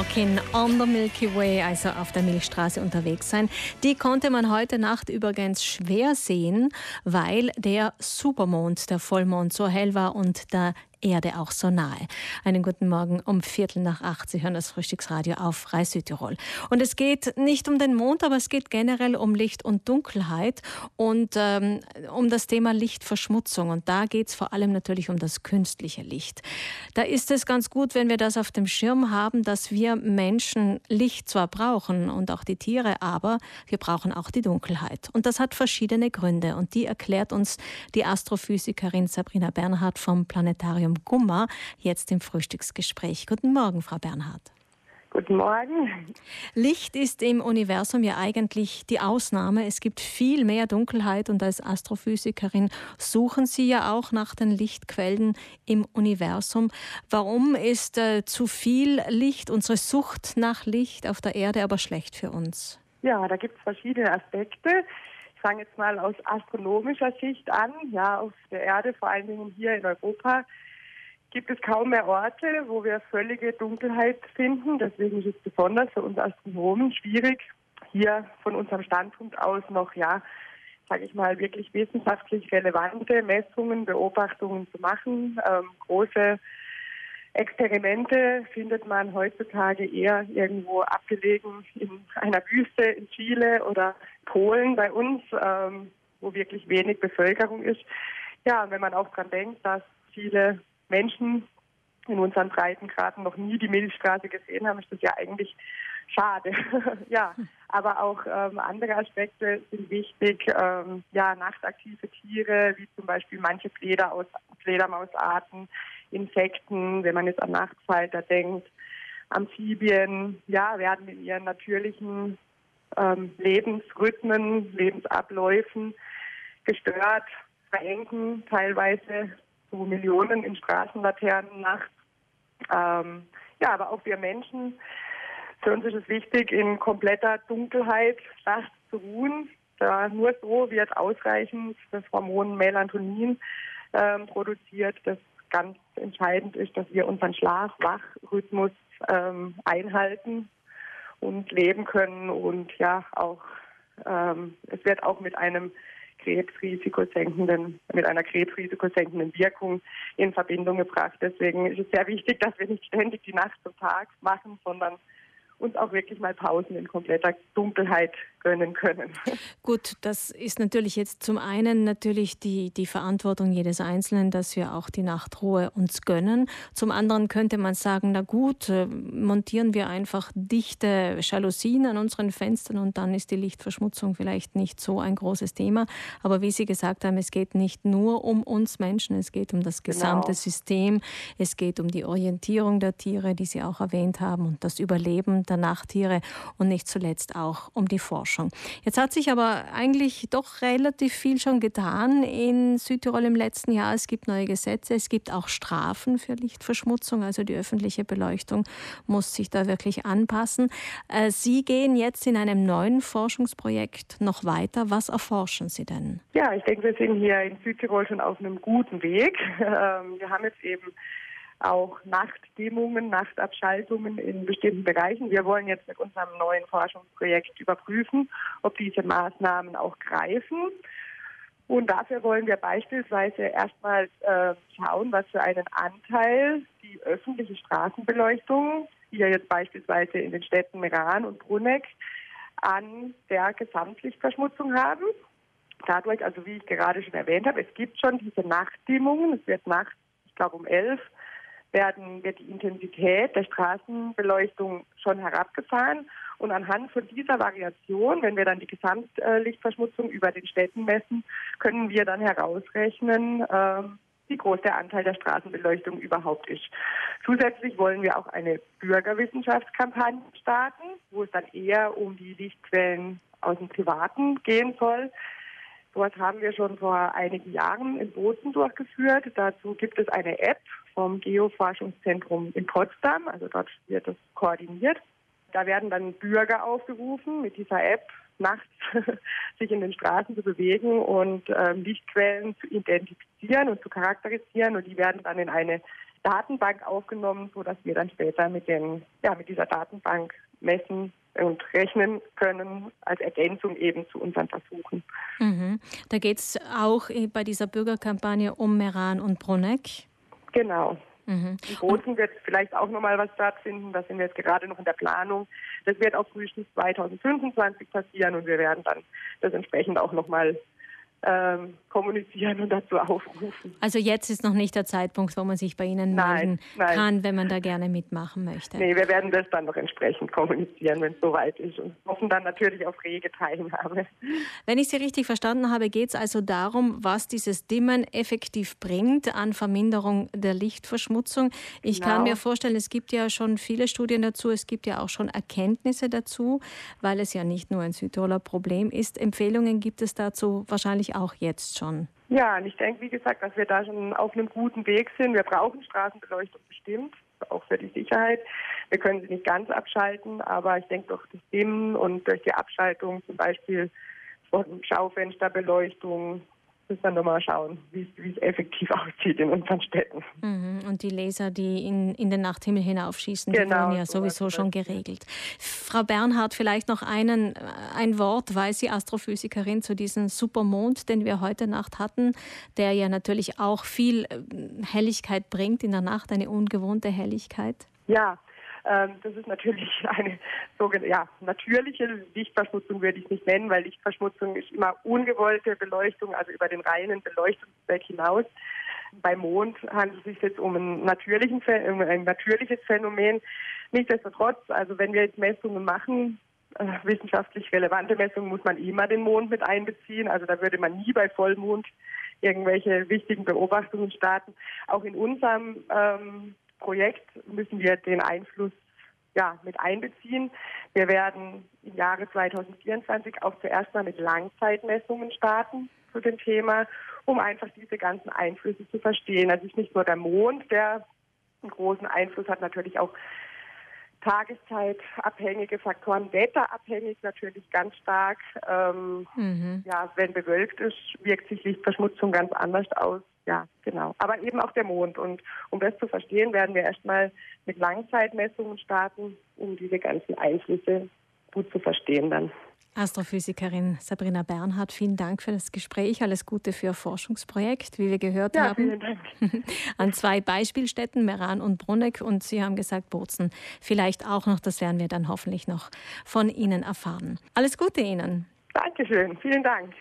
Walking on the Milky Way, also auf der Milchstraße unterwegs sein. Die konnte man heute Nacht übrigens schwer sehen, weil der Supermond, der Vollmond, so hell war und der Erde auch so nahe. Einen guten Morgen um Viertel nach acht. Sie hören das Frühstücksradio auf Reis Südtirol. Und es geht nicht um den Mond, aber es geht generell um Licht und Dunkelheit und ähm, um das Thema Lichtverschmutzung. Und da geht es vor allem natürlich um das künstliche Licht. Da ist es ganz gut, wenn wir das auf dem Schirm haben, dass wir Menschen Licht zwar brauchen und auch die Tiere, aber wir brauchen auch die Dunkelheit. Und das hat verschiedene Gründe. Und die erklärt uns die Astrophysikerin Sabrina Bernhardt vom Planetarium Museum Gummer jetzt im Frühstücksgespräch. Guten Morgen, Frau Bernhard. Guten Morgen. Licht ist im Universum ja eigentlich die Ausnahme. Es gibt viel mehr Dunkelheit und als Astrophysikerin suchen Sie ja auch nach den Lichtquellen im Universum. Warum ist äh, zu viel Licht, unsere Sucht nach Licht auf der Erde aber schlecht für uns? Ja, da gibt es verschiedene Aspekte. Ich fange jetzt mal aus astronomischer Sicht an. Ja, auf der Erde, vor allen Dingen hier in Europa, gibt es kaum mehr Orte, wo wir völlige Dunkelheit finden. Deswegen ist es besonders für uns Astronomen schwierig, hier von unserem Standpunkt aus noch, ja, sage ich mal, wirklich wissenschaftlich relevante Messungen, Beobachtungen zu machen. Ähm, große Experimente findet man heutzutage eher irgendwo abgelegen in einer Wüste in Chile oder Polen bei uns, ähm, wo wirklich wenig Bevölkerung ist. Ja, und wenn man auch daran denkt, dass viele Menschen in unseren Breitengraden noch nie die Milchstraße gesehen haben, ist das ja eigentlich schade. ja, aber auch ähm, andere Aspekte sind wichtig. Ähm, ja, nachtaktive Tiere, wie zum Beispiel manche Fleder Fledermausarten, Insekten, wenn man jetzt an Nachtfalter denkt, Amphibien, ja, werden in ihren natürlichen ähm, Lebensrhythmen, Lebensabläufen gestört, verengen teilweise so Millionen in Straßenlaternen nachts. Ähm, ja, aber auch wir Menschen, für uns ist es wichtig, in kompletter Dunkelheit nachts zu ruhen. Da nur so wird ausreichend das Hormon Melatonin ähm, produziert, das ganz entscheidend ist, dass wir unseren Schlaf-Wach-Rhythmus ähm, einhalten und leben können. Und ja, auch ähm, es wird auch mit einem krebsrisikosenkenden, mit einer krebsrisikosenkenden Wirkung in Verbindung gebracht. Deswegen ist es sehr wichtig, dass wir nicht ständig die Nacht zum Tag machen, sondern uns auch wirklich mal Pausen in kompletter Dunkelheit gönnen können. Gut, das ist natürlich jetzt zum einen natürlich die, die Verantwortung jedes Einzelnen, dass wir auch die Nachtruhe uns gönnen. Zum anderen könnte man sagen, na gut, äh, montieren wir einfach dichte Jalousien an unseren Fenstern und dann ist die Lichtverschmutzung vielleicht nicht so ein großes Thema. Aber wie Sie gesagt haben, es geht nicht nur um uns Menschen, es geht um das gesamte genau. System, es geht um die Orientierung der Tiere, die Sie auch erwähnt haben, und das Überleben der Nachttiere und nicht zuletzt auch um die Forschung. Forschung. Jetzt hat sich aber eigentlich doch relativ viel schon getan in Südtirol im letzten Jahr. Es gibt neue Gesetze, es gibt auch Strafen für Lichtverschmutzung, also die öffentliche Beleuchtung muss sich da wirklich anpassen. Äh, Sie gehen jetzt in einem neuen Forschungsprojekt noch weiter. Was erforschen Sie denn? Ja, ich denke, wir sind hier in Südtirol schon auf einem guten Weg. Ähm, wir haben jetzt eben auch Nachtdämmungen, Nachtabschaltungen in bestimmten Bereichen. Wir wollen jetzt mit unserem neuen Forschungsprojekt überprüfen, ob diese Maßnahmen auch greifen. Und dafür wollen wir beispielsweise erstmal äh, schauen, was für einen Anteil die öffentliche Straßenbeleuchtung, hier jetzt beispielsweise in den Städten Meran und Bruneck, an der Gesamtlichtverschmutzung haben. Dadurch, also wie ich gerade schon erwähnt habe, es gibt schon diese Nachtdämmungen. Es wird nachts, ich glaube um elf, werden, wird die Intensität der Straßenbeleuchtung schon herabgefahren. Und anhand von dieser Variation, wenn wir dann die Gesamtlichtverschmutzung über den Städten messen, können wir dann herausrechnen, ähm, wie groß der Anteil der Straßenbeleuchtung überhaupt ist. Zusätzlich wollen wir auch eine Bürgerwissenschaftskampagne starten, wo es dann eher um die Lichtquellen aus dem Privaten gehen soll. Sowas haben wir schon vor einigen Jahren in Bozen durchgeführt. Dazu gibt es eine App vom Geoforschungszentrum in Potsdam. Also dort wird das koordiniert. Da werden dann Bürger aufgerufen, mit dieser App nachts sich in den Straßen zu bewegen und ähm, Lichtquellen zu identifizieren und zu charakterisieren. Und die werden dann in eine Datenbank aufgenommen, sodass wir dann später mit, den, ja, mit dieser Datenbank messen und rechnen können, als Ergänzung eben zu unseren Versuchen. Mhm. Da geht es auch bei dieser Bürgerkampagne um Meran und Bruneck. Genau. Mhm. In Bozen wird vielleicht auch nochmal was stattfinden. Da sind wir jetzt gerade noch in der Planung. Das wird auch frühestens 2025 passieren und wir werden dann das entsprechend auch nochmal ähm, kommunizieren und dazu aufrufen. Also jetzt ist noch nicht der Zeitpunkt, wo man sich bei Ihnen nein, melden nein. kann, wenn man da gerne mitmachen möchte. Nee, wir werden das dann noch entsprechend kommunizieren, wenn es soweit ist und hoffen dann natürlich auf rege Teilnahme. Wenn ich Sie richtig verstanden habe, geht es also darum, was dieses Dimmen effektiv bringt an Verminderung der Lichtverschmutzung. Ich genau. kann mir vorstellen, es gibt ja schon viele Studien dazu, es gibt ja auch schon Erkenntnisse dazu, weil es ja nicht nur ein Südtiroler Problem ist. Empfehlungen gibt es dazu wahrscheinlich auch jetzt schon. Ja, und ich denke, wie gesagt, dass wir da schon auf einem guten Weg sind. Wir brauchen Straßenbeleuchtung bestimmt, auch für die Sicherheit. Wir können sie nicht ganz abschalten, aber ich denke durch das Dimmen und durch die Abschaltung zum Beispiel von Schaufensterbeleuchtung müssen wir nochmal schauen, wie es effektiv aussieht in unseren Städten. Mhm. Und die Laser, die in, in den Nachthimmel hinaufschießen, genau, die wurden ja sowieso schon geregelt. Frau Bernhard, vielleicht noch einen, äh, ein Wort, weil Sie Astrophysikerin zu diesem Supermond, den wir heute Nacht hatten, der ja natürlich auch viel äh, Helligkeit bringt in der Nacht, eine ungewohnte Helligkeit. Ja, das ist natürlich eine sogenannte ja, natürliche Lichtverschmutzung, würde ich nicht nennen, weil Lichtverschmutzung ist immer ungewollte Beleuchtung, also über den reinen Beleuchtungszweck hinaus. Beim Mond handelt es sich jetzt um ein, natürlichen, um ein natürliches Phänomen. Nichtsdestotrotz, also wenn wir jetzt Messungen machen, äh, wissenschaftlich relevante Messungen, muss man immer den Mond mit einbeziehen. Also da würde man nie bei Vollmond irgendwelche wichtigen Beobachtungen starten. Auch in unserem ähm, Projekt müssen wir den Einfluss ja, mit einbeziehen. Wir werden im Jahre 2024 auch zuerst mal mit Langzeitmessungen starten zu dem Thema, um einfach diese ganzen Einflüsse zu verstehen. Also es ist nicht nur der Mond, der einen großen Einfluss hat, natürlich auch tageszeitabhängige Faktoren, wetterabhängig natürlich ganz stark. Ähm, mhm. Ja, wenn bewölkt ist, wirkt sich Lichtverschmutzung ganz anders aus ja, genau. Aber eben auch der Mond. Und um das zu verstehen, werden wir erstmal mit Langzeitmessungen starten, um diese ganzen Einflüsse gut zu verstehen dann. Astrophysikerin Sabrina Bernhardt, vielen Dank für das Gespräch. Alles Gute für Ihr Forschungsprojekt, wie wir gehört ja, haben. Vielen Dank. An zwei Beispielstätten, Meran und Bruneck. Und Sie haben gesagt, Bozen vielleicht auch noch. Das werden wir dann hoffentlich noch von Ihnen erfahren. Alles Gute Ihnen. Dankeschön. Vielen Dank.